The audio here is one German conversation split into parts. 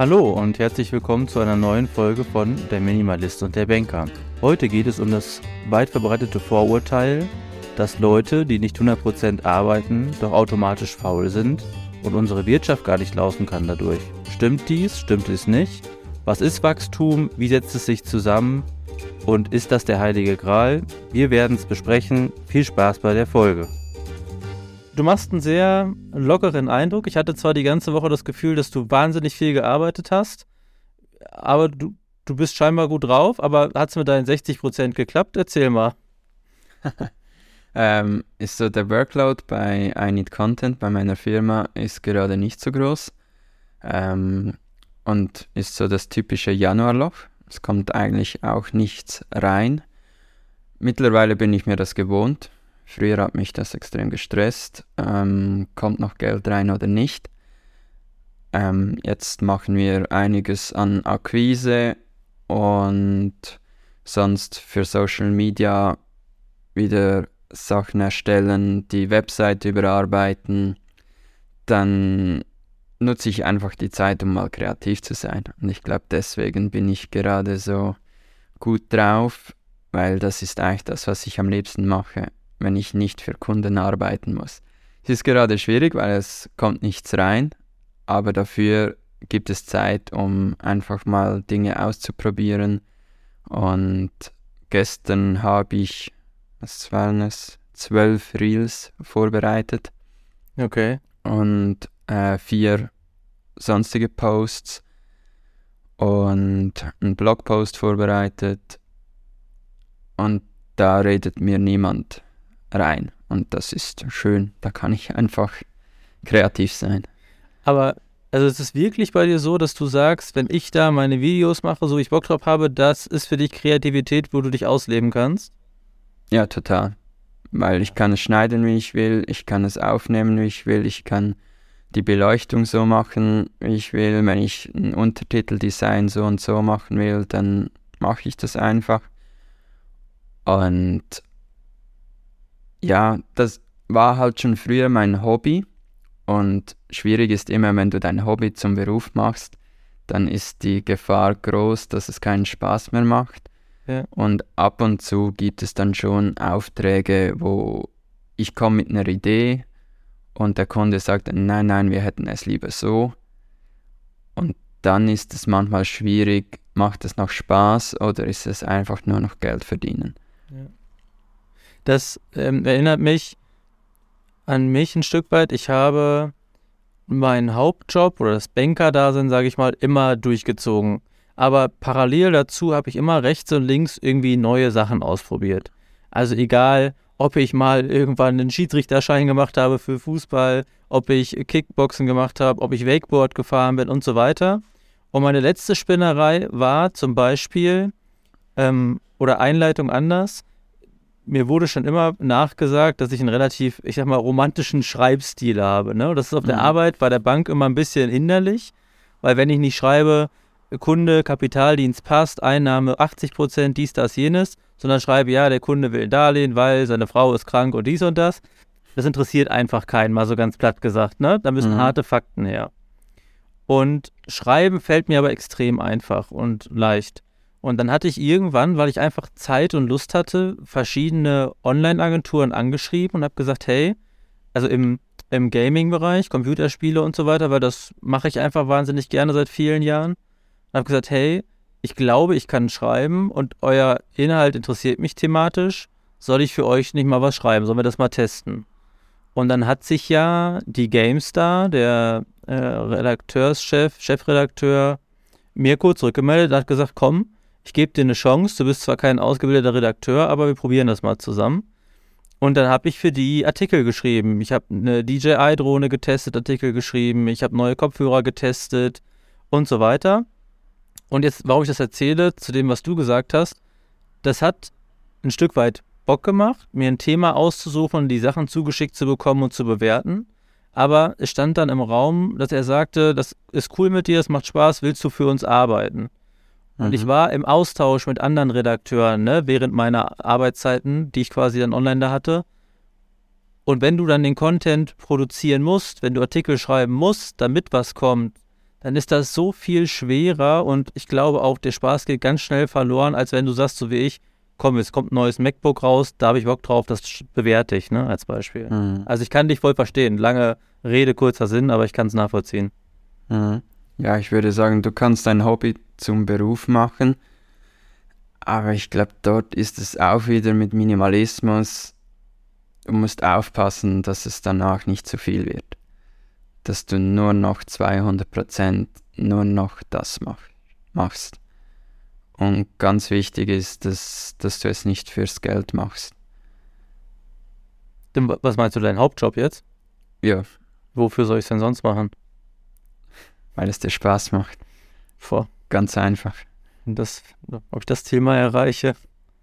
Hallo und herzlich willkommen zu einer neuen Folge von Der Minimalist und der Banker. Heute geht es um das weit verbreitete Vorurteil, dass Leute, die nicht 100% arbeiten, doch automatisch faul sind und unsere Wirtschaft gar nicht laufen kann dadurch. Stimmt dies? Stimmt es nicht? Was ist Wachstum? Wie setzt es sich zusammen? Und ist das der heilige Gral? Wir werden es besprechen. Viel Spaß bei der Folge. Du machst einen sehr lockeren Eindruck. Ich hatte zwar die ganze Woche das Gefühl, dass du wahnsinnig viel gearbeitet hast, aber du, du bist scheinbar gut drauf. Aber hat es mit deinen 60% geklappt? Erzähl mal. ähm, ist so der Workload bei I Need Content bei meiner Firma ist gerade nicht so groß ähm, und ist so das typische Januarloch. Es kommt eigentlich auch nichts rein. Mittlerweile bin ich mir das gewohnt. Früher hat mich das extrem gestresst. Ähm, kommt noch Geld rein oder nicht? Ähm, jetzt machen wir einiges an Akquise und sonst für Social Media wieder Sachen erstellen, die Webseite überarbeiten. Dann nutze ich einfach die Zeit, um mal kreativ zu sein. Und ich glaube, deswegen bin ich gerade so gut drauf, weil das ist eigentlich das, was ich am liebsten mache wenn ich nicht für Kunden arbeiten muss. Es ist gerade schwierig, weil es kommt nichts rein, aber dafür gibt es Zeit, um einfach mal Dinge auszuprobieren. Und gestern habe ich, was waren es, zwölf Reels vorbereitet. Okay. Und äh, vier sonstige Posts und einen Blogpost vorbereitet. Und da redet mir niemand rein. Und das ist schön. Da kann ich einfach kreativ sein. Aber also es ist wirklich bei dir so, dass du sagst, wenn ich da meine Videos mache, so ich Bock drauf habe, das ist für dich Kreativität, wo du dich ausleben kannst? Ja, total. Weil ich kann es schneiden, wie ich will, ich kann es aufnehmen, wie ich will, ich kann die Beleuchtung so machen, wie ich will. Wenn ich ein Untertiteldesign so und so machen will, dann mache ich das einfach. Und ja, das war halt schon früher mein Hobby und schwierig ist immer, wenn du dein Hobby zum Beruf machst, dann ist die Gefahr groß, dass es keinen Spaß mehr macht. Ja. Und ab und zu gibt es dann schon Aufträge, wo ich komme mit einer Idee und der Kunde sagt, nein, nein, wir hätten es lieber so. Und dann ist es manchmal schwierig, macht es noch Spaß oder ist es einfach nur noch Geld verdienen. Ja. Das ähm, erinnert mich an mich ein Stück weit. Ich habe meinen Hauptjob oder das Banker-Dasein, sage ich mal, immer durchgezogen. Aber parallel dazu habe ich immer rechts und links irgendwie neue Sachen ausprobiert. Also egal, ob ich mal irgendwann einen Schiedsrichterschein gemacht habe für Fußball, ob ich Kickboxen gemacht habe, ob ich Wakeboard gefahren bin und so weiter. Und meine letzte Spinnerei war zum Beispiel, ähm, oder Einleitung anders, mir wurde schon immer nachgesagt, dass ich einen relativ, ich sag mal, romantischen Schreibstil habe. Ne? Das ist auf mhm. der Arbeit bei der Bank immer ein bisschen hinderlich, weil wenn ich nicht schreibe, Kunde, Kapitaldienst passt, Einnahme 80 Prozent, dies, das, jenes, sondern schreibe, ja, der Kunde will ein Darlehen, weil seine Frau ist krank und dies und das. Das interessiert einfach keinen, mal so ganz platt gesagt. Ne? Da müssen mhm. harte Fakten her. Und Schreiben fällt mir aber extrem einfach und leicht. Und dann hatte ich irgendwann, weil ich einfach Zeit und Lust hatte, verschiedene Online-Agenturen angeschrieben und habe gesagt, hey, also im, im Gaming-Bereich, Computerspiele und so weiter, weil das mache ich einfach wahnsinnig gerne seit vielen Jahren. Und habe gesagt, hey, ich glaube, ich kann schreiben und euer Inhalt interessiert mich thematisch. Soll ich für euch nicht mal was schreiben? Sollen wir das mal testen? Und dann hat sich ja die GameStar, der äh, Redakteurschef, Chefredakteur, mir kurz zurückgemeldet und hat gesagt, komm, ich gebe dir eine Chance, du bist zwar kein ausgebildeter Redakteur, aber wir probieren das mal zusammen. Und dann habe ich für die Artikel geschrieben. Ich habe eine DJI-Drohne getestet, Artikel geschrieben, ich habe neue Kopfhörer getestet und so weiter. Und jetzt, warum ich das erzähle, zu dem, was du gesagt hast, das hat ein Stück weit Bock gemacht, mir ein Thema auszusuchen, die Sachen zugeschickt zu bekommen und zu bewerten. Aber es stand dann im Raum, dass er sagte, das ist cool mit dir, es macht Spaß, willst du für uns arbeiten? Und mhm. ich war im Austausch mit anderen Redakteuren, ne, während meiner Arbeitszeiten, die ich quasi dann online da hatte. Und wenn du dann den Content produzieren musst, wenn du Artikel schreiben musst, damit was kommt, dann ist das so viel schwerer und ich glaube auch, der Spaß geht ganz schnell verloren, als wenn du sagst, so wie ich, komm, es kommt ein neues MacBook raus, da habe ich Bock drauf, das bewerte ich, ne, als Beispiel. Mhm. Also ich kann dich voll verstehen. Lange Rede, kurzer Sinn, aber ich kann es nachvollziehen. Mhm. Ja, ich würde sagen, du kannst dein Hobby zum Beruf machen, aber ich glaube, dort ist es auch wieder mit Minimalismus. Du musst aufpassen, dass es danach nicht zu viel wird. Dass du nur noch 200% nur noch das mach, machst. Und ganz wichtig ist, dass, dass du es nicht fürs Geld machst. Was meinst du, dein Hauptjob jetzt? Ja. Wofür soll ich es denn sonst machen? Weil es dir Spaß macht. Vor. Ganz einfach. Und das, ob ich das mal erreiche,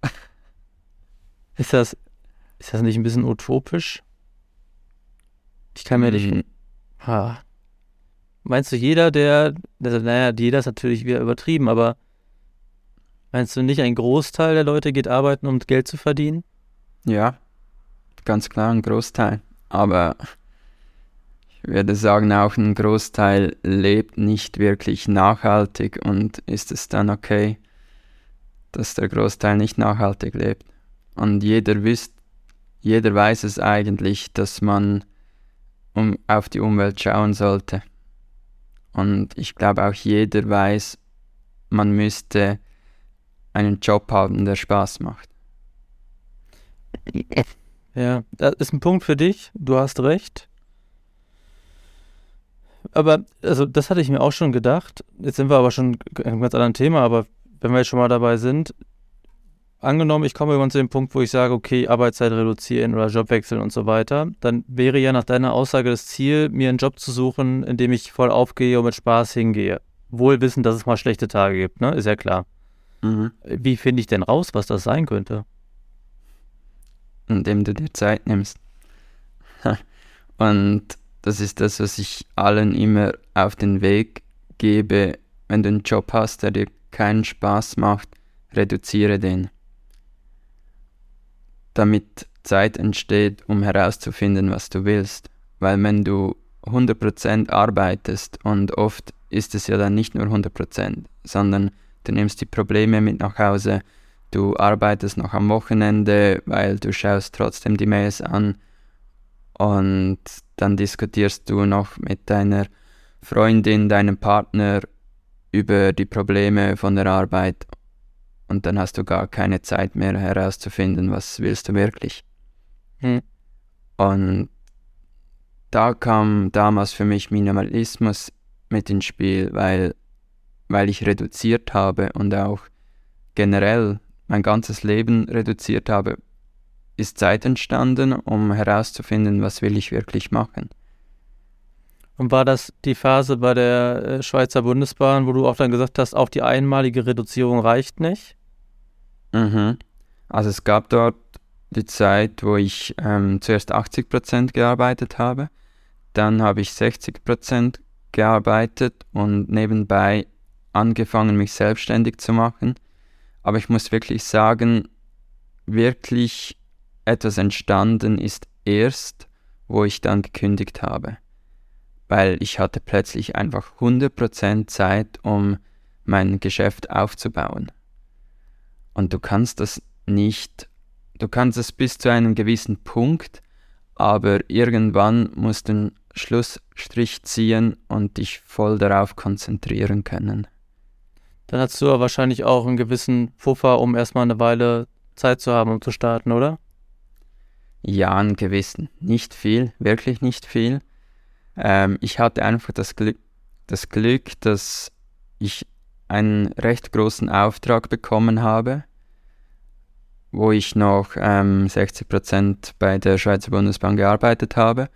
ist das, ist das nicht ein bisschen utopisch? Ich kann mir nicht. Mhm. Ha. Meinst du, jeder, der, also, naja, jeder ist natürlich wieder übertrieben, aber Meinst du nicht, ein Großteil der Leute geht arbeiten, um Geld zu verdienen? Ja, ganz klar ein Großteil. Aber würde sagen, auch ein Großteil lebt nicht wirklich nachhaltig und ist es dann okay, dass der Großteil nicht nachhaltig lebt. Und jeder wisst, jeder weiß es eigentlich, dass man um, auf die Umwelt schauen sollte. Und ich glaube auch jeder weiß, man müsste einen Job haben, der Spaß macht. Ja, das ist ein Punkt für dich. Du hast recht. Aber, also, das hatte ich mir auch schon gedacht. Jetzt sind wir aber schon in einem ganz anderen Thema, aber wenn wir jetzt schon mal dabei sind, angenommen, ich komme irgendwann zu dem Punkt, wo ich sage, okay, Arbeitszeit reduzieren oder Job wechseln und so weiter, dann wäre ja nach deiner Aussage das Ziel, mir einen Job zu suchen, in dem ich voll aufgehe und mit Spaß hingehe. Wohl wissen, dass es mal schlechte Tage gibt, ne? Ist ja klar. Mhm. Wie finde ich denn raus, was das sein könnte? Indem du dir Zeit nimmst. Und das ist das, was ich allen immer auf den Weg gebe. Wenn du einen Job hast, der dir keinen Spaß macht, reduziere den. Damit Zeit entsteht, um herauszufinden, was du willst. Weil wenn du 100% arbeitest und oft ist es ja dann nicht nur 100%, sondern du nimmst die Probleme mit nach Hause, du arbeitest noch am Wochenende, weil du schaust trotzdem die Mails an und dann diskutierst du noch mit deiner Freundin, deinem Partner über die Probleme von der Arbeit und dann hast du gar keine Zeit mehr herauszufinden, was willst du wirklich. Hm. Und da kam damals für mich Minimalismus mit ins Spiel, weil weil ich reduziert habe und auch generell mein ganzes Leben reduziert habe, ist Zeit entstanden, um herauszufinden, was will ich wirklich machen. Und war das die Phase bei der äh, Schweizer Bundesbahn, wo du auch dann gesagt hast, auch die einmalige Reduzierung reicht nicht? Mhm. Also es gab dort die Zeit, wo ich ähm, zuerst 80 Prozent gearbeitet habe, dann habe ich 60 Prozent gearbeitet und nebenbei angefangen, mich selbstständig zu machen. Aber ich muss wirklich sagen, wirklich etwas entstanden ist erst, wo ich dann gekündigt habe. Weil ich hatte plötzlich einfach 100% Zeit, um mein Geschäft aufzubauen. Und du kannst das nicht, du kannst es bis zu einem gewissen Punkt, aber irgendwann musst du einen Schlussstrich ziehen und dich voll darauf konzentrieren können. Dann hast du wahrscheinlich auch einen gewissen Puffer, um erstmal eine Weile Zeit zu haben, um zu starten, oder? Ja, einen gewissen. Nicht viel, wirklich nicht viel. Ähm, ich hatte einfach das Glück, das Glück, dass ich einen recht großen Auftrag bekommen habe, wo ich noch ähm, 60% bei der Schweizer Bundesbahn gearbeitet habe.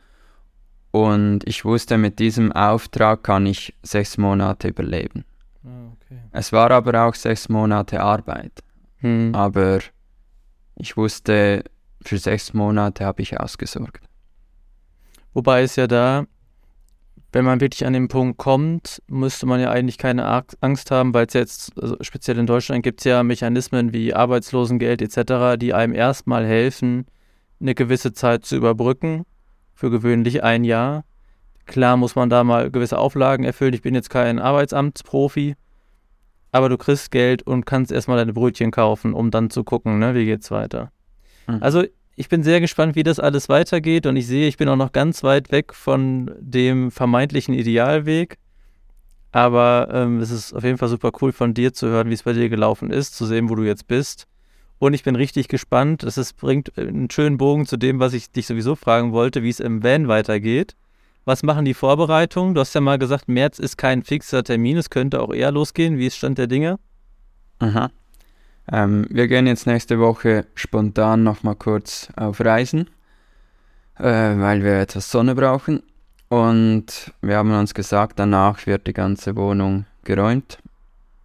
Und ich wusste, mit diesem Auftrag kann ich sechs Monate überleben. Ah, okay. Es war aber auch sechs Monate Arbeit. Hm. Aber ich wusste, für sechs Monate habe ich ausgesorgt. Wobei es ja da, wenn man wirklich an den Punkt kommt, müsste man ja eigentlich keine Angst haben, weil es jetzt, also speziell in Deutschland gibt es ja Mechanismen wie Arbeitslosengeld etc., die einem erstmal helfen, eine gewisse Zeit zu überbrücken, für gewöhnlich ein Jahr klar muss man da mal gewisse Auflagen erfüllen. Ich bin jetzt kein Arbeitsamtsprofi, aber du kriegst Geld und kannst erstmal deine Brötchen kaufen, um dann zu gucken, ne, wie geht's weiter. Mhm. Also ich bin sehr gespannt, wie das alles weitergeht und ich sehe, ich bin auch noch ganz weit weg von dem vermeintlichen Idealweg. Aber ähm, es ist auf jeden Fall super cool von dir zu hören, wie es bei dir gelaufen ist, zu sehen, wo du jetzt bist. Und ich bin richtig gespannt. Es bringt einen schönen Bogen zu dem, was ich dich sowieso fragen wollte, wie es im Van weitergeht. Was machen die Vorbereitungen? Du hast ja mal gesagt, März ist kein fixer Termin, es könnte auch eher losgehen. Wie ist Stand der Dinge? Aha. Ähm, wir gehen jetzt nächste Woche spontan nochmal kurz auf Reisen, äh, weil wir etwas Sonne brauchen. Und wir haben uns gesagt, danach wird die ganze Wohnung geräumt.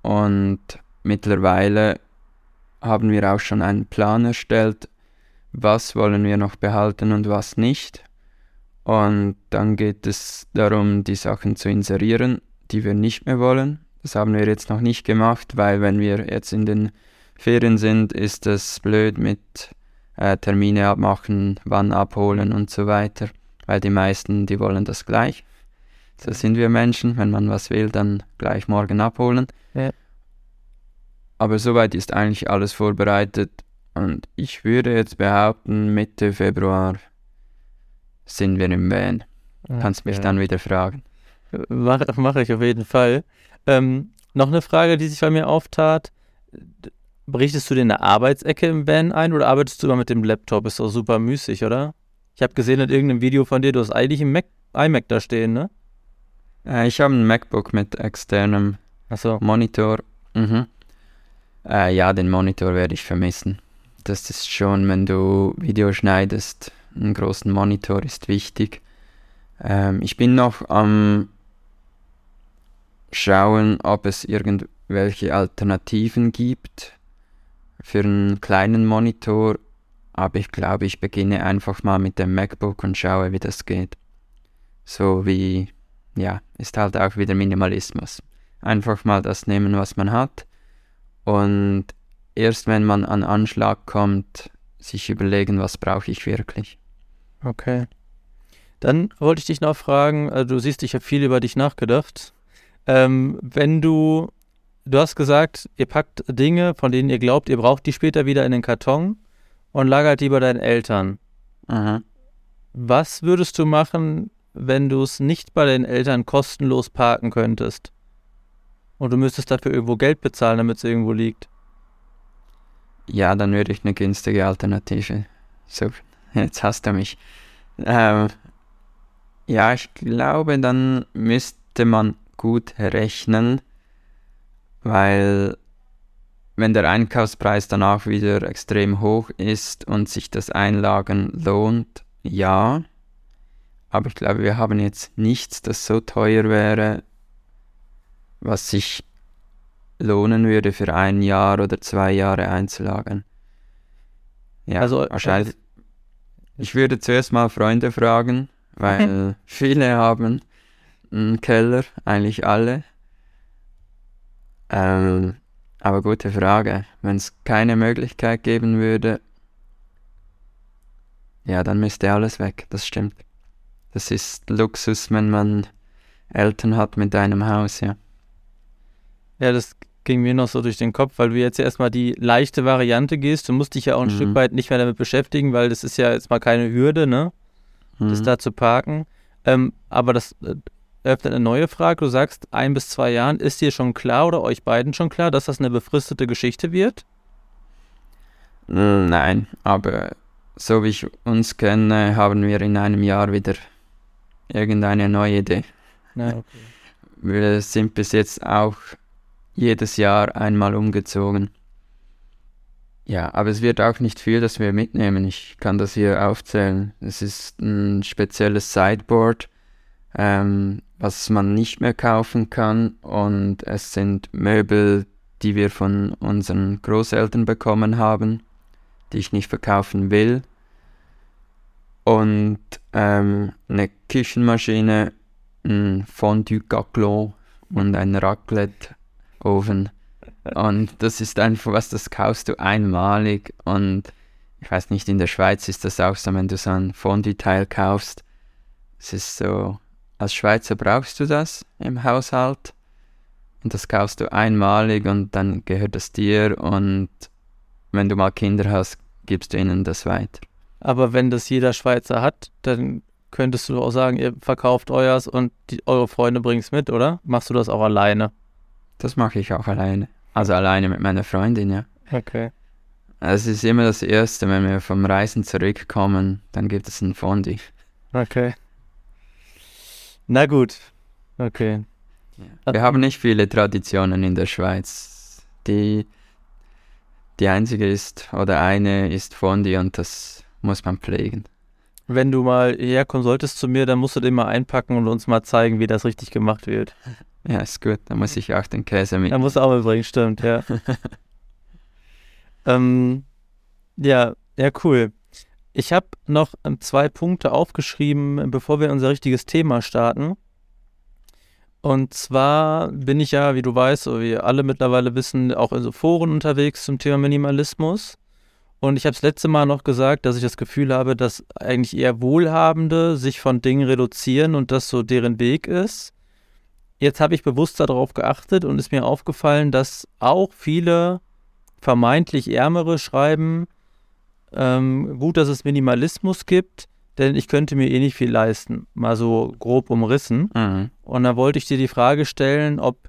Und mittlerweile haben wir auch schon einen Plan erstellt, was wollen wir noch behalten und was nicht. Und dann geht es darum, die Sachen zu inserieren, die wir nicht mehr wollen. Das haben wir jetzt noch nicht gemacht, weil wenn wir jetzt in den Ferien sind, ist es blöd mit äh, Termine abmachen, wann abholen und so weiter weil die meisten, die wollen das gleich. So sind wir Menschen, wenn man was will, dann gleich morgen abholen. Ja. Aber soweit ist eigentlich alles vorbereitet und ich würde jetzt behaupten, Mitte Februar sind wir im Van. Okay. Kannst mich dann wieder fragen. Mache mach ich auf jeden Fall. Ähm, noch eine Frage, die sich bei mir auftat. Berichtest du dir eine Arbeitsecke im Van ein oder arbeitest du immer mit dem Laptop? Ist doch super müßig, oder? Ich habe gesehen in irgendeinem Video von dir, du hast eigentlich ein Mac, iMac da stehen, ne? Äh, ich habe ein MacBook mit externem so. Monitor. Mhm. Äh, ja, den Monitor werde ich vermissen. Das ist schon, wenn du Video schneidest, einen großen Monitor ist wichtig. Ähm, ich bin noch am schauen, ob es irgendwelche Alternativen gibt für einen kleinen Monitor aber ich glaube, ich beginne einfach mal mit dem MacBook und schaue, wie das geht. So wie, ja, ist halt auch wieder Minimalismus. Einfach mal das nehmen, was man hat. Und erst wenn man an Anschlag kommt, sich überlegen, was brauche ich wirklich. Okay. Dann wollte ich dich noch fragen, also du siehst, ich habe viel über dich nachgedacht. Ähm, wenn du, du hast gesagt, ihr packt Dinge, von denen ihr glaubt, ihr braucht die später wieder in den Karton und lagert die bei deinen Eltern. Aha. Was würdest du machen, wenn du es nicht bei deinen Eltern kostenlos parken könntest? Und du müsstest dafür irgendwo Geld bezahlen, damit es irgendwo liegt. Ja, dann würde ich eine günstige Alternative. So, jetzt hast du mich. Ähm, ja, ich glaube, dann müsste man gut rechnen, weil wenn der Einkaufspreis danach wieder extrem hoch ist und sich das Einlagen lohnt, ja. Aber ich glaube, wir haben jetzt nichts, das so teuer wäre, was sich lohnen würde für ein Jahr oder zwei Jahre einzulagern. Ja, also wahrscheinlich. Ich würde zuerst mal Freunde fragen, weil viele haben einen Keller, eigentlich alle. Ähm, aber gute Frage. Wenn es keine Möglichkeit geben würde, ja, dann müsste alles weg. Das stimmt. Das ist Luxus, wenn man Eltern hat mit einem Haus, ja. Ja, das ging mir noch so durch den Kopf, weil du jetzt erstmal die leichte Variante gehst. Du musst dich ja auch ein mhm. Stück weit nicht mehr damit beschäftigen, weil das ist ja jetzt mal keine Hürde, ne? Mhm. Das da zu parken. Ähm, aber das äh, eröffnet eine neue Frage. Du sagst, ein bis zwei Jahren, ist dir schon klar oder euch beiden schon klar, dass das eine befristete Geschichte wird? Nein, aber so wie ich uns kenne, haben wir in einem Jahr wieder irgendeine neue Idee. Na, okay. Wir sind bis jetzt auch jedes Jahr einmal umgezogen. Ja, aber es wird auch nicht viel, das wir mitnehmen. Ich kann das hier aufzählen. Es ist ein spezielles Sideboard, ähm, was man nicht mehr kaufen kann. Und es sind Möbel, die wir von unseren Großeltern bekommen haben, die ich nicht verkaufen will. Und ähm, eine Küchenmaschine, ein Fondue Gaclon und ein Raclette-Ofen. Und das ist einfach was, das kaufst du einmalig. Und ich weiß nicht, in der Schweiz ist das auch so, wenn du so ein Fondue-Teil kaufst. Es ist so als Schweizer brauchst du das im Haushalt und das kaufst du einmalig und dann gehört es dir und wenn du mal Kinder hast, gibst du ihnen das weiter. Aber wenn das jeder Schweizer hat, dann könntest du auch sagen, ihr verkauft euers und die, eure Freunde bringen es mit, oder? Machst du das auch alleine? Das mache ich auch alleine. Also alleine mit meiner Freundin, ja. Okay. Es ist immer das Erste, wenn wir vom Reisen zurückkommen, dann gibt es ein Fondue. Okay. Na gut. Okay. Wir haben nicht viele Traditionen in der Schweiz. Die, die einzige ist, oder eine ist Fondue und das muss man pflegen. Wenn du mal herkommen solltest zu mir, dann musst du den mal einpacken und uns mal zeigen, wie das richtig gemacht wird. Ja, ist gut. Dann muss ich auch den Käse mit. Dann musst du auch mitbringen, stimmt, ja. ähm, ja, ja, cool. Ich habe noch ähm, zwei Punkte aufgeschrieben, bevor wir unser richtiges Thema starten. Und zwar bin ich ja, wie du weißt, so wie alle mittlerweile wissen, auch in so Foren unterwegs zum Thema Minimalismus. Und ich habe das letzte Mal noch gesagt, dass ich das Gefühl habe, dass eigentlich eher Wohlhabende sich von Dingen reduzieren und das so deren Weg ist. Jetzt habe ich bewusst darauf geachtet und ist mir aufgefallen, dass auch viele vermeintlich Ärmere schreiben, ähm, gut, dass es Minimalismus gibt, denn ich könnte mir eh nicht viel leisten. Mal so grob umrissen. Mhm. Und da wollte ich dir die Frage stellen, ob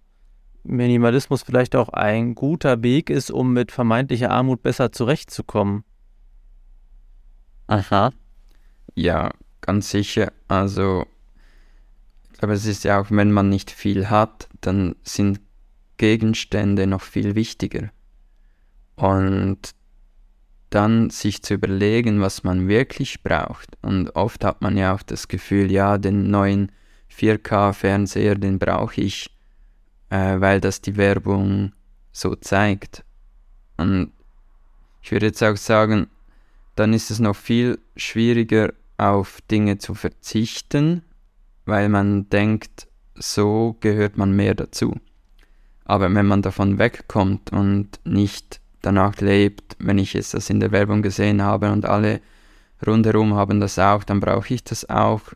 Minimalismus vielleicht auch ein guter Weg ist, um mit vermeintlicher Armut besser zurechtzukommen. Aha. Ja, ganz sicher. Also, aber es ist ja auch, wenn man nicht viel hat, dann sind Gegenstände noch viel wichtiger. Und dann sich zu überlegen, was man wirklich braucht. Und oft hat man ja auch das Gefühl, ja, den neuen 4K-Fernseher, den brauche ich äh, weil das die Werbung so zeigt. Und ich würde jetzt auch sagen, dann ist es noch viel schwieriger, auf Dinge zu verzichten, weil man denkt, so gehört man mehr dazu. Aber wenn man davon wegkommt und nicht danach lebt, wenn ich jetzt das in der Werbung gesehen habe und alle rundherum haben das auch, dann brauche ich das auch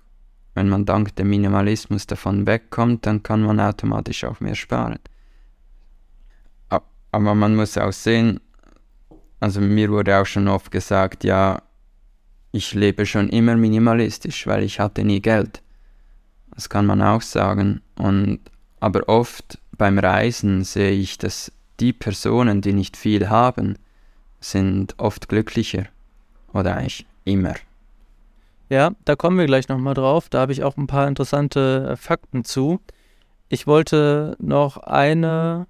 wenn man dank dem Minimalismus davon wegkommt, dann kann man automatisch auch mehr sparen. Aber man muss auch sehen, also mir wurde auch schon oft gesagt, ja, ich lebe schon immer minimalistisch, weil ich hatte nie Geld. Das kann man auch sagen. Und, aber oft beim Reisen sehe ich, dass die Personen, die nicht viel haben, sind oft glücklicher. Oder eigentlich immer. Ja, da kommen wir gleich nochmal drauf. Da habe ich auch ein paar interessante äh, Fakten zu. Ich wollte noch eine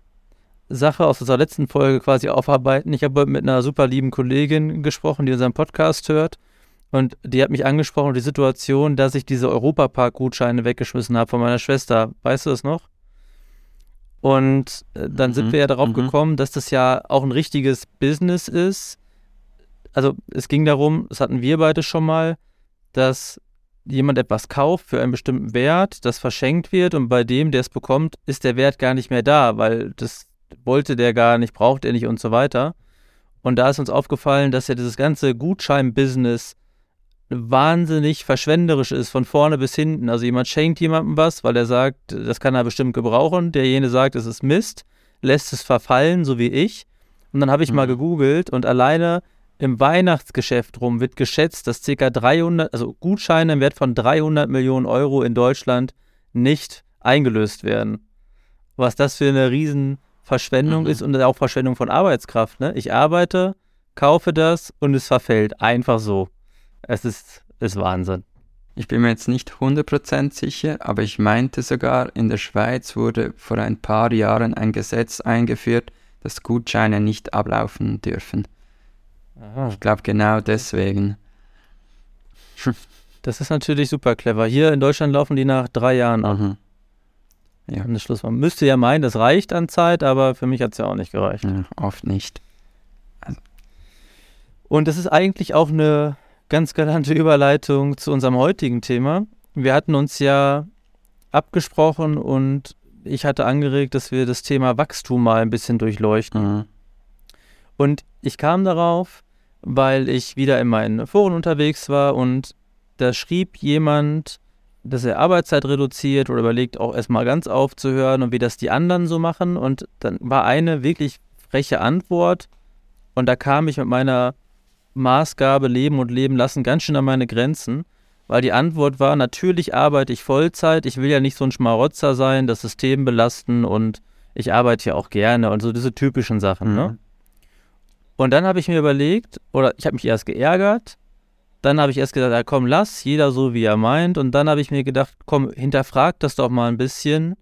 Sache aus unserer letzten Folge quasi aufarbeiten. Ich habe mit einer super lieben Kollegin gesprochen, die unseren Podcast hört. Und die hat mich angesprochen, die Situation, dass ich diese Europapark-Gutscheine weggeschmissen habe von meiner Schwester. Weißt du das noch? Und äh, dann mhm, sind wir ja darauf mhm. gekommen, dass das ja auch ein richtiges Business ist. Also es ging darum, das hatten wir beide schon mal, dass jemand etwas kauft für einen bestimmten Wert, das verschenkt wird und bei dem, der es bekommt, ist der Wert gar nicht mehr da, weil das wollte der gar nicht, braucht er nicht und so weiter. Und da ist uns aufgefallen, dass ja dieses ganze Gutschein-Business wahnsinnig verschwenderisch ist, von vorne bis hinten. Also jemand schenkt jemandem was, weil er sagt, das kann er bestimmt gebrauchen. Derjenige sagt, es ist Mist, lässt es verfallen, so wie ich. Und dann habe ich mhm. mal gegoogelt und alleine im Weihnachtsgeschäft rum wird geschätzt, dass ca. 300, also Gutscheine im Wert von 300 Millionen Euro in Deutschland nicht eingelöst werden. Was das für eine Riesenverschwendung mhm. ist und auch Verschwendung von Arbeitskraft. Ne? Ich arbeite, kaufe das und es verfällt. Einfach so. Es ist, ist Wahnsinn. Ich bin mir jetzt nicht 100% sicher, aber ich meinte sogar, in der Schweiz wurde vor ein paar Jahren ein Gesetz eingeführt, dass Gutscheine nicht ablaufen dürfen. Aha. Ich glaube genau deswegen. Das ist natürlich super clever. Hier in Deutschland laufen die nach drei Jahren an. Mhm. Ja. Das Schluss. Man müsste ja meinen, das reicht an Zeit, aber für mich hat es ja auch nicht gereicht. Ja, oft nicht. Also. Und das ist eigentlich auch eine ganz galante Überleitung zu unserem heutigen Thema. Wir hatten uns ja abgesprochen und ich hatte angeregt, dass wir das Thema Wachstum mal ein bisschen durchleuchten. Mhm. Und ich kam darauf, weil ich wieder in meinen Foren unterwegs war und da schrieb jemand dass er Arbeitszeit reduziert oder überlegt auch erstmal ganz aufzuhören und wie das die anderen so machen. Und dann war eine wirklich freche Antwort und da kam ich mit meiner Maßgabe Leben und Leben lassen ganz schön an meine Grenzen, weil die Antwort war, natürlich arbeite ich Vollzeit, ich will ja nicht so ein Schmarotzer sein, das System belasten und ich arbeite ja auch gerne und so diese typischen Sachen. Ne? Mhm. Ne? Und dann habe ich mir überlegt, oder ich habe mich erst geärgert, dann habe ich erst gesagt, ja, komm, lass, jeder so, wie er meint. Und dann habe ich mir gedacht, komm, hinterfrag das doch mal ein bisschen.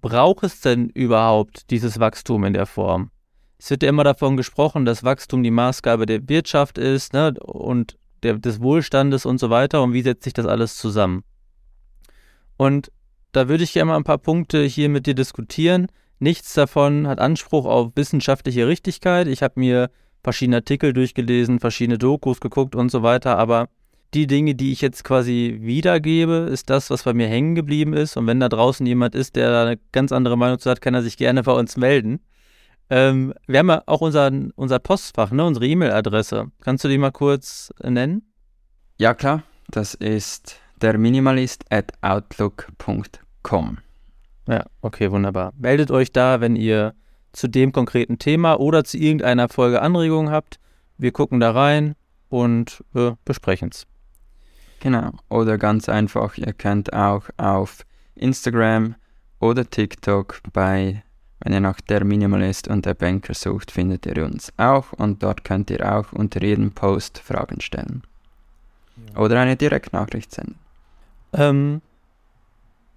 Braucht es denn überhaupt dieses Wachstum in der Form? Es wird ja immer davon gesprochen, dass Wachstum die Maßgabe der Wirtschaft ist ne, und der, des Wohlstandes und so weiter. Und wie setzt sich das alles zusammen? Und da würde ich gerne mal ein paar Punkte hier mit dir diskutieren. Nichts davon hat Anspruch auf wissenschaftliche Richtigkeit. Ich habe mir verschiedene Artikel durchgelesen, verschiedene Dokus geguckt und so weiter, aber die Dinge, die ich jetzt quasi wiedergebe, ist das, was bei mir hängen geblieben ist. Und wenn da draußen jemand ist, der da eine ganz andere Meinung zu hat, kann er sich gerne bei uns melden. Ähm, wir haben ja auch unser, unser Postfach, ne, unsere E-Mail-Adresse. Kannst du die mal kurz nennen? Ja, klar. Das ist der Minimalist at outlook.com. Ja, okay, wunderbar. Meldet euch da, wenn ihr zu dem konkreten Thema oder zu irgendeiner Folge Anregungen habt. Wir gucken da rein und äh, besprechen es. Genau. Oder ganz einfach, ihr könnt auch auf Instagram oder TikTok bei, wenn ihr nach der Minimalist und der Banker sucht, findet ihr uns auch und dort könnt ihr auch unter jedem Post Fragen stellen. Ja. Oder eine Direktnachricht senden. Ähm,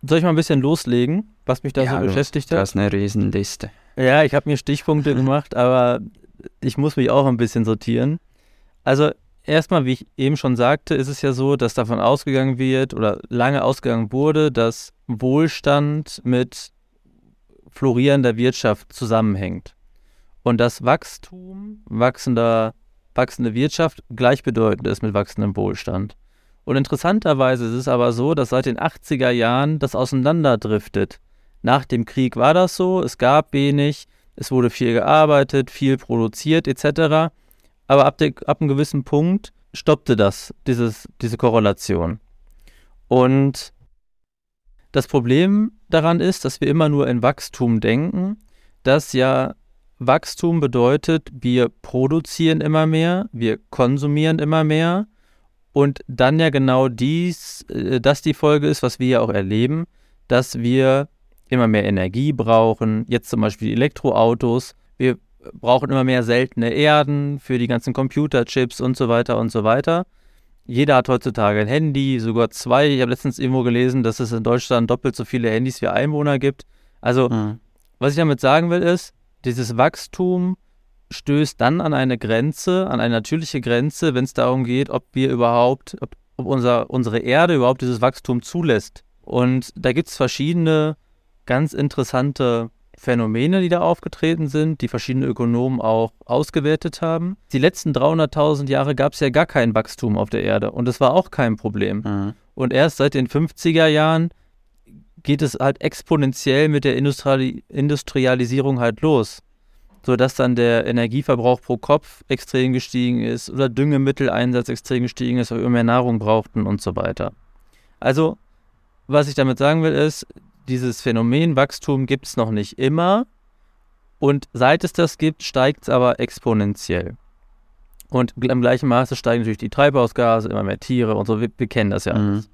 soll ich mal ein bisschen loslegen, was mich da ja, so beschäftigt hat? Das ist eine Riesenliste. Ja, ich habe mir Stichpunkte gemacht, aber ich muss mich auch ein bisschen sortieren. Also erstmal, wie ich eben schon sagte, ist es ja so, dass davon ausgegangen wird oder lange ausgegangen wurde, dass Wohlstand mit florierender Wirtschaft zusammenhängt. Und dass Wachstum, wachsender, wachsende Wirtschaft gleichbedeutend ist mit wachsendem Wohlstand. Und interessanterweise ist es aber so, dass seit den 80er Jahren das auseinanderdriftet. Nach dem Krieg war das so, es gab wenig, es wurde viel gearbeitet, viel produziert etc. Aber ab, de, ab einem gewissen Punkt stoppte das, dieses, diese Korrelation. Und das Problem daran ist, dass wir immer nur in Wachstum denken, dass ja Wachstum bedeutet, wir produzieren immer mehr, wir konsumieren immer mehr und dann ja genau dies, äh, das die Folge ist, was wir ja auch erleben, dass wir immer mehr Energie brauchen. Jetzt zum Beispiel Elektroautos. Wir brauchen immer mehr seltene Erden für die ganzen Computerchips und so weiter und so weiter. Jeder hat heutzutage ein Handy, sogar zwei. Ich habe letztens irgendwo gelesen, dass es in Deutschland doppelt so viele Handys wie Einwohner gibt. Also, mhm. was ich damit sagen will, ist, dieses Wachstum stößt dann an eine Grenze, an eine natürliche Grenze, wenn es darum geht, ob wir überhaupt, ob, ob unser, unsere Erde überhaupt dieses Wachstum zulässt. Und da gibt es verschiedene ganz interessante Phänomene, die da aufgetreten sind, die verschiedene Ökonomen auch ausgewertet haben. Die letzten 300.000 Jahre gab es ja gar kein Wachstum auf der Erde und es war auch kein Problem. Mhm. Und erst seit den 50er Jahren geht es halt exponentiell mit der Industriali Industrialisierung halt los, sodass dann der Energieverbrauch pro Kopf extrem gestiegen ist oder Düngemitteleinsatz extrem gestiegen ist, weil wir mehr Nahrung brauchten und so weiter. Also, was ich damit sagen will, ist, dieses Phänomen Wachstum gibt es noch nicht immer. Und seit es das gibt, steigt es aber exponentiell. Und im gleichen Maße steigen natürlich die Treibhausgase, immer mehr Tiere und so. Wir, wir kennen das ja mhm. alles.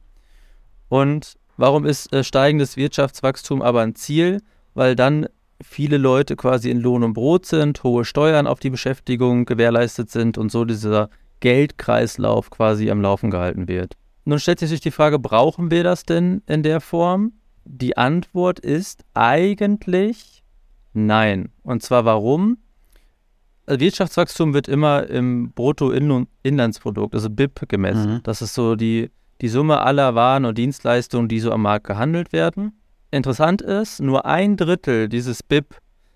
Und warum ist äh, steigendes Wirtschaftswachstum aber ein Ziel? Weil dann viele Leute quasi in Lohn und Brot sind, hohe Steuern auf die Beschäftigung gewährleistet sind und so dieser Geldkreislauf quasi am Laufen gehalten wird. Nun stellt sich die Frage, brauchen wir das denn in der Form? Die Antwort ist eigentlich nein. Und zwar warum? Also Wirtschaftswachstum wird immer im Bruttoinlandsprodukt, also BIP, gemessen. Mhm. Das ist so die, die Summe aller Waren und Dienstleistungen, die so am Markt gehandelt werden. Interessant ist, nur ein Drittel dieses BIP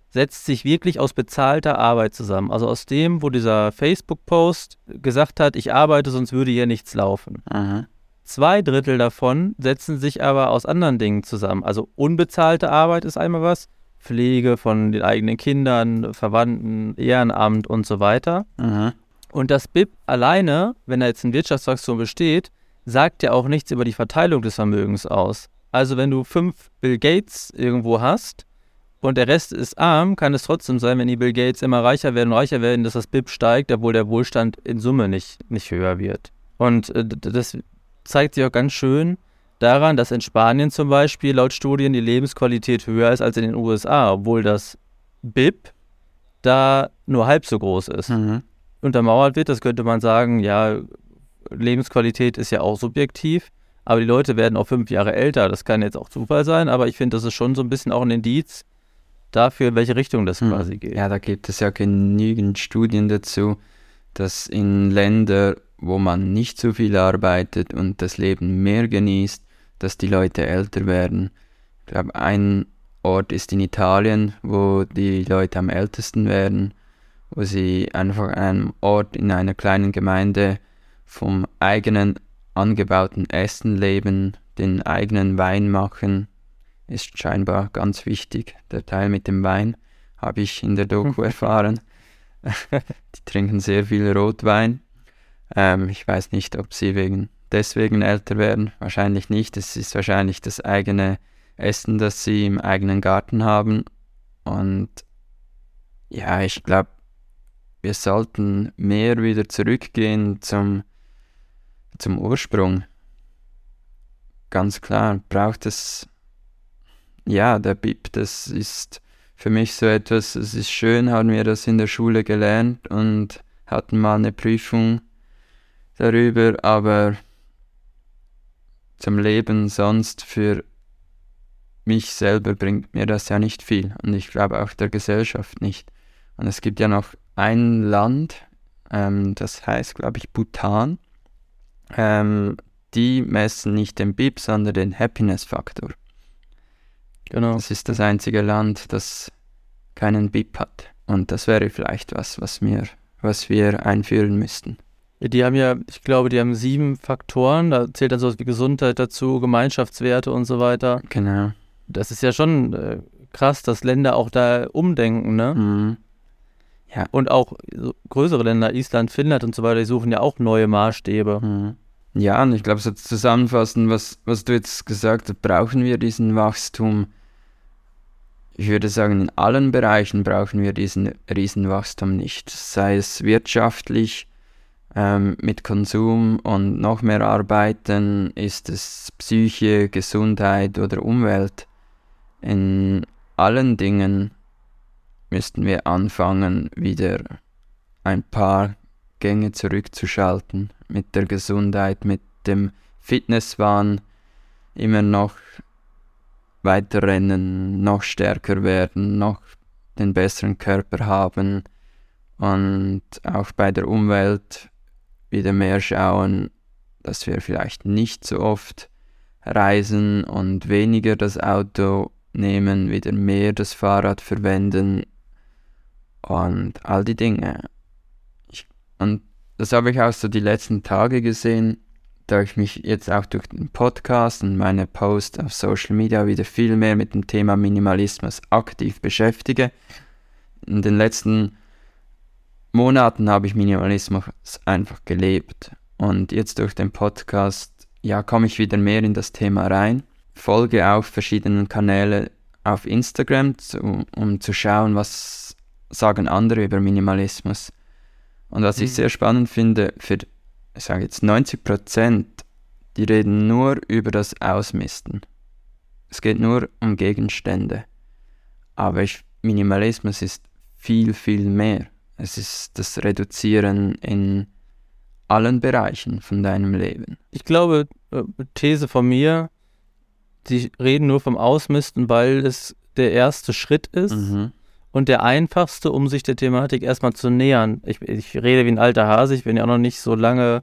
setzt sich wirklich aus bezahlter Arbeit zusammen. Also aus dem, wo dieser Facebook-Post gesagt hat, ich arbeite, sonst würde hier nichts laufen. Mhm. Zwei Drittel davon setzen sich aber aus anderen Dingen zusammen. Also unbezahlte Arbeit ist einmal was, Pflege von den eigenen Kindern, Verwandten, Ehrenamt und so weiter. Mhm. Und das BIP alleine, wenn da jetzt ein Wirtschaftswachstum besteht, sagt ja auch nichts über die Verteilung des Vermögens aus. Also wenn du fünf Bill Gates irgendwo hast und der Rest ist arm, kann es trotzdem sein, wenn die Bill Gates immer reicher werden, reicher werden, dass das BIP steigt, obwohl der Wohlstand in Summe nicht, nicht höher wird. Und äh, das zeigt sich auch ganz schön daran, dass in Spanien zum Beispiel laut Studien die Lebensqualität höher ist als in den USA, obwohl das BIP da nur halb so groß ist. Mhm. Untermauert wird, das könnte man sagen, ja, Lebensqualität ist ja auch subjektiv, aber die Leute werden auch fünf Jahre älter. Das kann jetzt auch Zufall sein, aber ich finde, das ist schon so ein bisschen auch ein Indiz dafür, in welche Richtung das mhm. quasi geht. Ja, da gibt es ja genügend Studien dazu, dass in Ländern, wo man nicht so viel arbeitet und das Leben mehr genießt, dass die Leute älter werden. Ich glaube, ein Ort ist in Italien, wo die Leute am ältesten werden, wo sie einfach an einem Ort in einer kleinen Gemeinde vom eigenen angebauten Essen leben, den eigenen Wein machen, ist scheinbar ganz wichtig. Der Teil mit dem Wein habe ich in der Doku erfahren. die trinken sehr viel Rotwein. Ähm, ich weiß nicht, ob sie wegen deswegen älter werden. Wahrscheinlich nicht. Es ist wahrscheinlich das eigene Essen, das sie im eigenen Garten haben. Und ja, ich glaube, wir sollten mehr wieder zurückgehen zum, zum Ursprung. Ganz klar, braucht es, ja, der BIP, das ist für mich so etwas, es ist schön, haben wir das in der Schule gelernt und hatten mal eine Prüfung darüber, aber zum Leben sonst für mich selber bringt mir das ja nicht viel und ich glaube auch der Gesellschaft nicht. Und es gibt ja noch ein Land, ähm, das heißt, glaube ich, Bhutan. Ähm, die messen nicht den BIP, sondern den Happiness-Faktor. Genau. Das ist das einzige Land, das keinen BIP hat. Und das wäre vielleicht was, was, mir, was wir einführen müssten. Die haben ja, ich glaube, die haben sieben Faktoren. Da zählt dann sowas wie Gesundheit dazu, Gemeinschaftswerte und so weiter. Genau. Das ist ja schon äh, krass, dass Länder auch da umdenken, ne? Mhm. Ja. Und auch so größere Länder, Island, Finnland und so weiter, die suchen ja auch neue Maßstäbe. Mhm. Ja, und ich glaube, so zusammenfassen, was, was du jetzt gesagt hast, brauchen wir diesen Wachstum. Ich würde sagen, in allen Bereichen brauchen wir diesen Riesenwachstum nicht. Sei es wirtschaftlich, ähm, mit Konsum und noch mehr Arbeiten, ist es Psyche, Gesundheit oder Umwelt. In allen Dingen müssten wir anfangen, wieder ein paar Gänge zurückzuschalten mit der Gesundheit, mit dem Fitnesswahn, immer noch weiter rennen, noch stärker werden, noch den besseren Körper haben und auch bei der Umwelt wieder mehr schauen, dass wir vielleicht nicht so oft reisen und weniger das Auto nehmen, wieder mehr das Fahrrad verwenden und all die Dinge. Ich, und das habe ich auch so die letzten Tage gesehen, da ich mich jetzt auch durch den Podcast und meine Posts auf Social Media wieder viel mehr mit dem Thema Minimalismus aktiv beschäftige. In den letzten Monaten habe ich Minimalismus einfach gelebt. Und jetzt durch den Podcast, ja, komme ich wieder mehr in das Thema rein. Folge auf verschiedenen Kanälen auf Instagram, zu, um zu schauen, was sagen andere über Minimalismus. Und was mhm. ich sehr spannend finde, für, ich sage jetzt 90 Prozent, die reden nur über das Ausmisten. Es geht nur um Gegenstände. Aber ich, Minimalismus ist viel, viel mehr. Es ist das Reduzieren in allen Bereichen von deinem Leben. Ich glaube, äh, These von mir, sie reden nur vom Ausmisten, weil es der erste Schritt ist mhm. und der einfachste, um sich der Thematik erstmal zu nähern. Ich, ich rede wie ein alter Hase, ich bin ja auch noch nicht so lange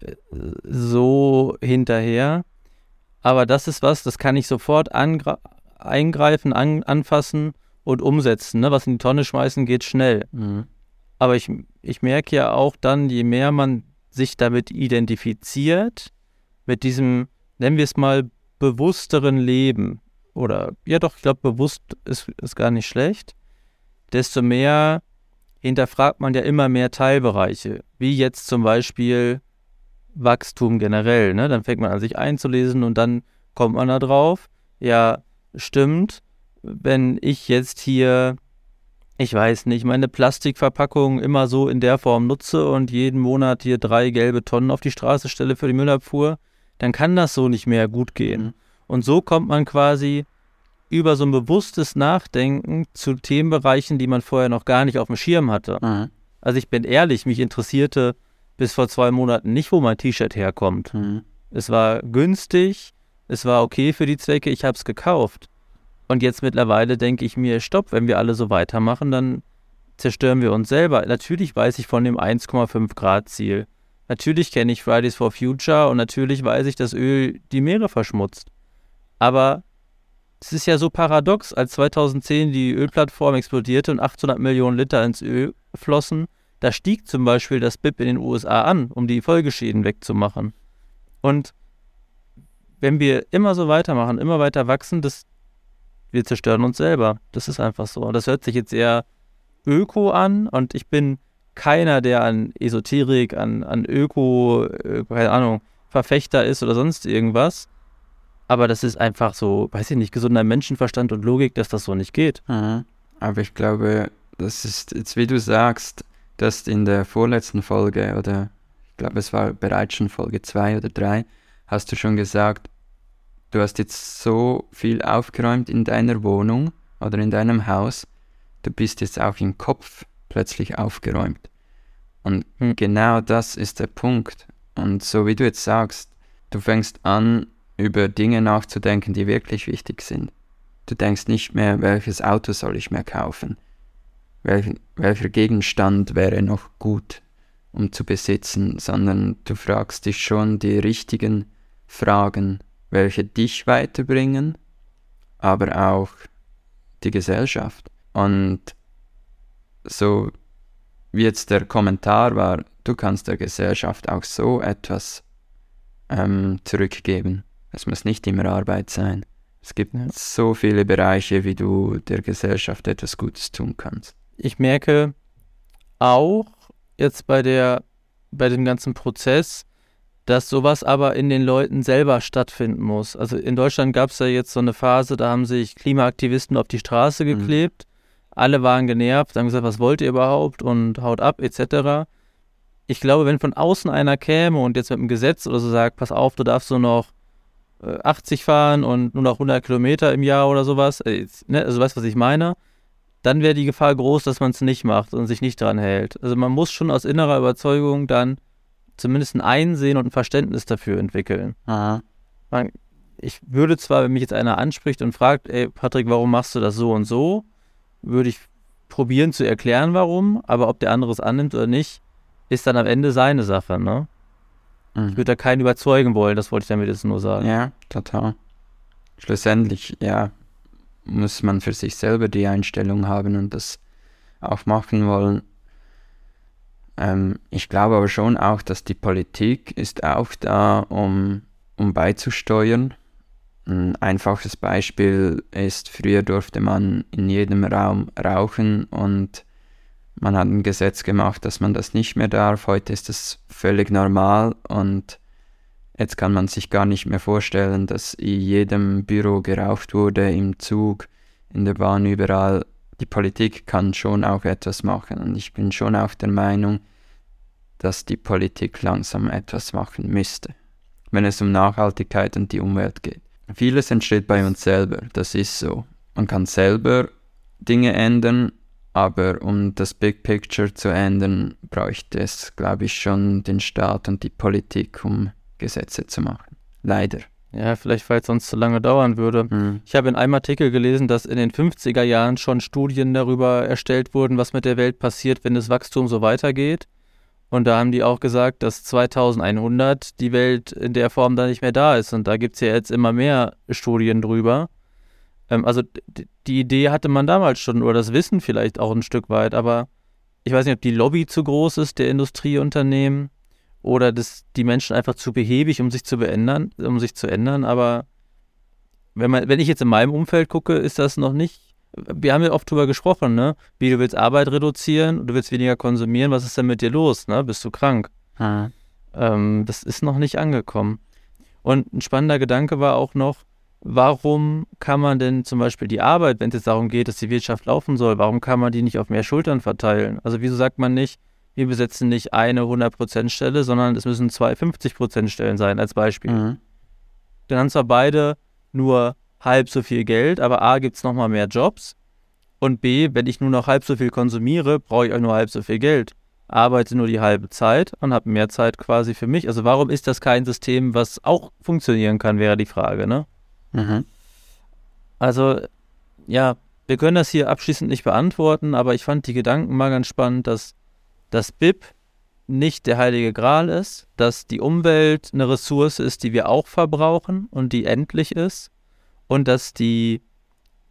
äh, so hinterher. Aber das ist was, das kann ich sofort eingreifen, an, anfassen und umsetzen. Ne? Was in die Tonne schmeißen geht schnell. Mhm. Aber ich, ich merke ja auch dann, je mehr man sich damit identifiziert, mit diesem, nennen wir es mal, bewussteren Leben, oder ja doch, ich glaube, bewusst ist, ist gar nicht schlecht, desto mehr hinterfragt man ja immer mehr Teilbereiche, wie jetzt zum Beispiel Wachstum generell. Ne? Dann fängt man an, sich einzulesen und dann kommt man da drauf. Ja, stimmt. Wenn ich jetzt hier, ich weiß nicht, meine Plastikverpackung immer so in der Form nutze und jeden Monat hier drei gelbe Tonnen auf die Straße stelle für die Müllabfuhr, dann kann das so nicht mehr gut gehen. Mhm. Und so kommt man quasi über so ein bewusstes Nachdenken zu Themenbereichen, die man vorher noch gar nicht auf dem Schirm hatte. Mhm. Also ich bin ehrlich, mich interessierte bis vor zwei Monaten nicht, wo mein T-Shirt herkommt. Mhm. Es war günstig, es war okay für die Zwecke, ich habe es gekauft. Und jetzt mittlerweile denke ich mir, stopp, wenn wir alle so weitermachen, dann zerstören wir uns selber. Natürlich weiß ich von dem 1,5 Grad Ziel. Natürlich kenne ich Fridays for Future und natürlich weiß ich, dass Öl die Meere verschmutzt. Aber es ist ja so paradox, als 2010 die Ölplattform explodierte und 800 Millionen Liter ins Öl flossen, da stieg zum Beispiel das BIP in den USA an, um die Folgeschäden wegzumachen. Und wenn wir immer so weitermachen, immer weiter wachsen, das, wir zerstören uns selber. Das ist einfach so. Und das hört sich jetzt eher öko an und ich bin keiner, der an Esoterik, an, an Öko, äh, keine Ahnung, Verfechter ist oder sonst irgendwas. Aber das ist einfach so, weiß ich nicht, gesunder Menschenverstand und Logik, dass das so nicht geht. Mhm. Aber ich glaube, das ist jetzt, wie du sagst, dass in der vorletzten Folge oder ich glaube, es war bereits schon Folge 2 oder 3, hast du schon gesagt, du hast jetzt so viel aufgeräumt in deiner Wohnung oder in deinem Haus, du bist jetzt auch im Kopf plötzlich aufgeräumt. Und mhm. genau das ist der Punkt. Und so wie du jetzt sagst, du fängst an, über Dinge nachzudenken, die wirklich wichtig sind. Du denkst nicht mehr, welches Auto soll ich mehr kaufen? Welch, welcher Gegenstand wäre noch gut, um zu besitzen, sondern du fragst dich schon die richtigen Fragen, welche dich weiterbringen, aber auch die Gesellschaft. Und so wie jetzt der Kommentar war, du kannst der Gesellschaft auch so etwas ähm, zurückgeben. Es muss nicht immer Arbeit sein. Es gibt ja. so viele Bereiche, wie du der Gesellschaft etwas Gutes tun kannst. Ich merke auch jetzt bei der, bei dem ganzen Prozess, dass sowas aber in den Leuten selber stattfinden muss. Also in Deutschland gab es ja jetzt so eine Phase, da haben sich Klimaaktivisten auf die Straße mhm. geklebt. Mhm. Alle waren genervt, haben gesagt, was wollt ihr überhaupt und haut ab etc. Ich glaube, wenn von außen einer käme und jetzt mit einem Gesetz oder so sagt, pass auf, du darfst so noch 80 äh, fahren und nur noch 100 Kilometer im Jahr oder sowas, äh, ne, also weißt du, was ich meine? Dann wäre die Gefahr groß, dass man es nicht macht und sich nicht dran hält. Also man muss schon aus innerer Überzeugung dann zumindest ein Einsehen und ein Verständnis dafür entwickeln. Aha. Ich würde zwar, wenn mich jetzt einer anspricht und fragt, ey Patrick, warum machst du das so und so, würde ich probieren zu erklären, warum, aber ob der andere es annimmt oder nicht, ist dann am Ende seine Sache, ne? Mhm. Ich würde da keinen überzeugen wollen, das wollte ich damit jetzt nur sagen. Ja, total. Schlussendlich, ja, muss man für sich selber die Einstellung haben und das auch machen wollen. Ähm, ich glaube aber schon auch, dass die Politik ist auch da, um, um beizusteuern. Ein einfaches Beispiel ist, früher durfte man in jedem Raum rauchen und man hat ein Gesetz gemacht, dass man das nicht mehr darf. Heute ist das völlig normal und jetzt kann man sich gar nicht mehr vorstellen, dass in jedem Büro geraucht wurde, im Zug, in der Bahn, überall. Die Politik kann schon auch etwas machen und ich bin schon auch der Meinung, dass die Politik langsam etwas machen müsste, wenn es um Nachhaltigkeit und die Umwelt geht. Vieles entsteht bei uns selber, das ist so. Man kann selber Dinge ändern, aber um das Big Picture zu ändern, bräuchte es, glaube ich, schon den Staat und die Politik, um Gesetze zu machen. Leider. Ja, vielleicht, weil es sonst zu lange dauern würde. Mhm. Ich habe in einem Artikel gelesen, dass in den 50er Jahren schon Studien darüber erstellt wurden, was mit der Welt passiert, wenn das Wachstum so weitergeht. Und da haben die auch gesagt, dass 2100 die Welt in der Form da nicht mehr da ist. Und da gibt es ja jetzt immer mehr Studien drüber. Ähm, also die Idee hatte man damals schon oder das Wissen vielleicht auch ein Stück weit, aber ich weiß nicht, ob die Lobby zu groß ist der Industrieunternehmen oder dass die Menschen einfach zu behäbig, um sich zu beändern, um sich zu ändern. Aber wenn man, wenn ich jetzt in meinem Umfeld gucke, ist das noch nicht. Wir haben ja oft drüber gesprochen, ne? Wie du willst Arbeit reduzieren, du willst weniger konsumieren, was ist denn mit dir los, ne? Bist du krank? Hm. Ähm, das ist noch nicht angekommen. Und ein spannender Gedanke war auch noch, warum kann man denn zum Beispiel die Arbeit, wenn es jetzt darum geht, dass die Wirtschaft laufen soll, warum kann man die nicht auf mehr Schultern verteilen? Also wieso sagt man nicht, wir besetzen nicht eine 100% Stelle, sondern es müssen zwei 50% Stellen sein, als Beispiel. Mhm. Dann haben zwar beide nur halb so viel Geld, aber A gibt es nochmal mehr Jobs und B, wenn ich nur noch halb so viel konsumiere, brauche ich auch nur halb so viel Geld. Arbeite nur die halbe Zeit und habe mehr Zeit quasi für mich. Also warum ist das kein System, was auch funktionieren kann, wäre die Frage, ne? Mhm. Also, ja, wir können das hier abschließend nicht beantworten, aber ich fand die Gedanken mal ganz spannend, dass das BIP nicht der heilige Gral ist, dass die Umwelt eine Ressource ist, die wir auch verbrauchen und die endlich ist und dass die,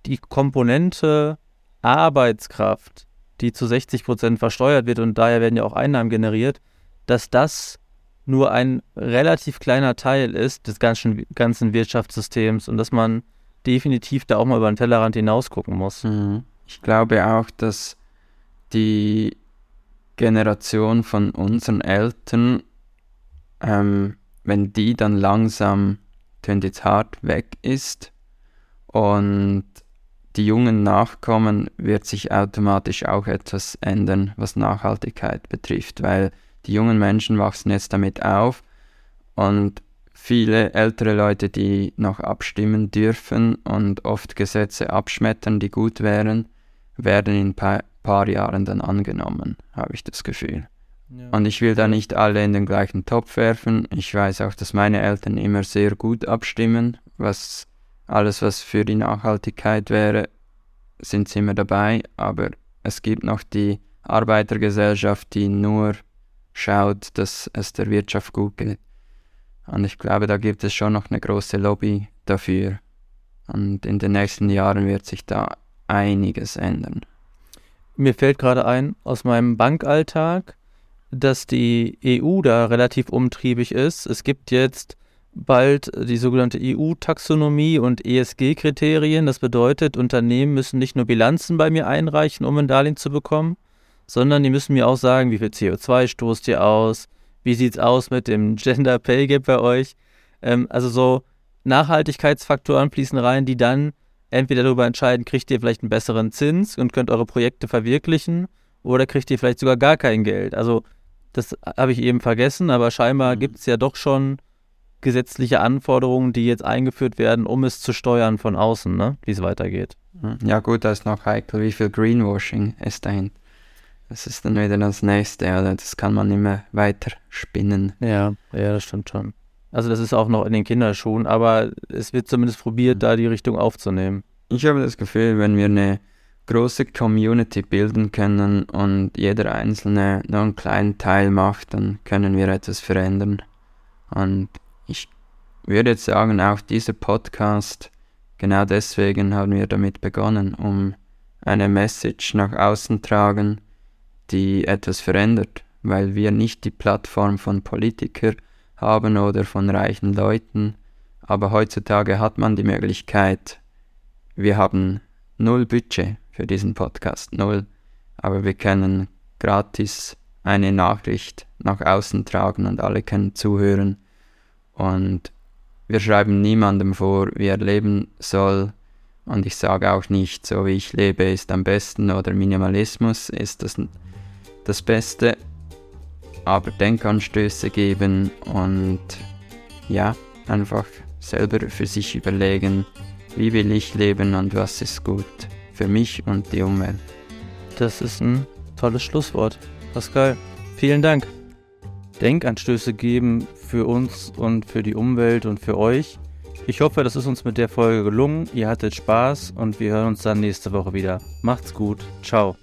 die Komponente Arbeitskraft, die zu 60 Prozent versteuert wird und daher werden ja auch Einnahmen generiert, dass das nur ein relativ kleiner Teil ist des ganzen, ganzen Wirtschaftssystems und dass man definitiv da auch mal über den Tellerrand hinaus gucken muss. Mhm. Ich glaube auch, dass die Generation von unseren Eltern, ähm, wenn die dann langsam tönt jetzt hart weg ist und die jungen Nachkommen, wird sich automatisch auch etwas ändern, was Nachhaltigkeit betrifft, weil die jungen Menschen wachsen jetzt damit auf und viele ältere Leute, die noch abstimmen dürfen und oft Gesetze abschmettern, die gut wären, werden in ein paar, Jahren dann angenommen, habe ich das Gefühl. Ja. Und ich will da nicht alle in den gleichen Topf werfen. Ich weiß auch, dass meine Eltern immer sehr gut abstimmen, was alles, was für die Nachhaltigkeit wäre, sind sie immer dabei, aber es gibt noch die Arbeitergesellschaft, die nur schaut, dass es der Wirtschaft gut geht. Und ich glaube, da gibt es schon noch eine große Lobby dafür. Und in den nächsten Jahren wird sich da einiges ändern. Mir fällt gerade ein aus meinem Bankalltag, dass die EU da relativ umtriebig ist. Es gibt jetzt bald die sogenannte EU-Taxonomie und ESG-Kriterien. Das bedeutet, Unternehmen müssen nicht nur Bilanzen bei mir einreichen, um ein Darlehen zu bekommen, sondern die müssen mir auch sagen, wie viel CO2 stoßt ihr aus, wie sieht es aus mit dem Gender Pay Gap bei euch. Ähm, also so Nachhaltigkeitsfaktoren fließen rein, die dann entweder darüber entscheiden, kriegt ihr vielleicht einen besseren Zins und könnt eure Projekte verwirklichen oder kriegt ihr vielleicht sogar gar kein Geld. Also das habe ich eben vergessen, aber scheinbar mhm. gibt es ja doch schon gesetzliche Anforderungen, die jetzt eingeführt werden, um es zu steuern von außen, ne? wie es weitergeht. Hm. Ja gut, da ist noch heikel, wie viel Greenwashing es dahin. Das ist dann wieder das nächste, oder? Das kann man immer weiter spinnen. Ja, ja, das stimmt schon. Also das ist auch noch in den Kinderschuhen, aber es wird zumindest probiert, mhm. da die Richtung aufzunehmen. Ich habe das Gefühl, wenn wir eine große Community bilden können und jeder Einzelne nur einen kleinen Teil macht, dann können wir etwas verändern. Und ich würde jetzt sagen, auch dieser Podcast, genau deswegen haben wir damit begonnen, um eine Message nach außen tragen, die etwas verändert, weil wir nicht die Plattform von Politikern haben oder von reichen Leuten, aber heutzutage hat man die Möglichkeit, wir haben null Budget für diesen Podcast, null, aber wir können gratis eine Nachricht nach außen tragen und alle können zuhören und wir schreiben niemandem vor, wie er leben soll. Und ich sage auch nicht, so wie ich lebe ist am besten oder Minimalismus ist das, das Beste. Aber Denkanstöße geben und ja, einfach selber für sich überlegen, wie will ich leben und was ist gut für mich und die Umwelt. Das ist ein tolles Schlusswort. Pascal, vielen Dank. Denkanstöße geben für uns und für die Umwelt und für euch. Ich hoffe, das ist uns mit der Folge gelungen. Ihr hattet Spaß und wir hören uns dann nächste Woche wieder. Macht's gut. Ciao.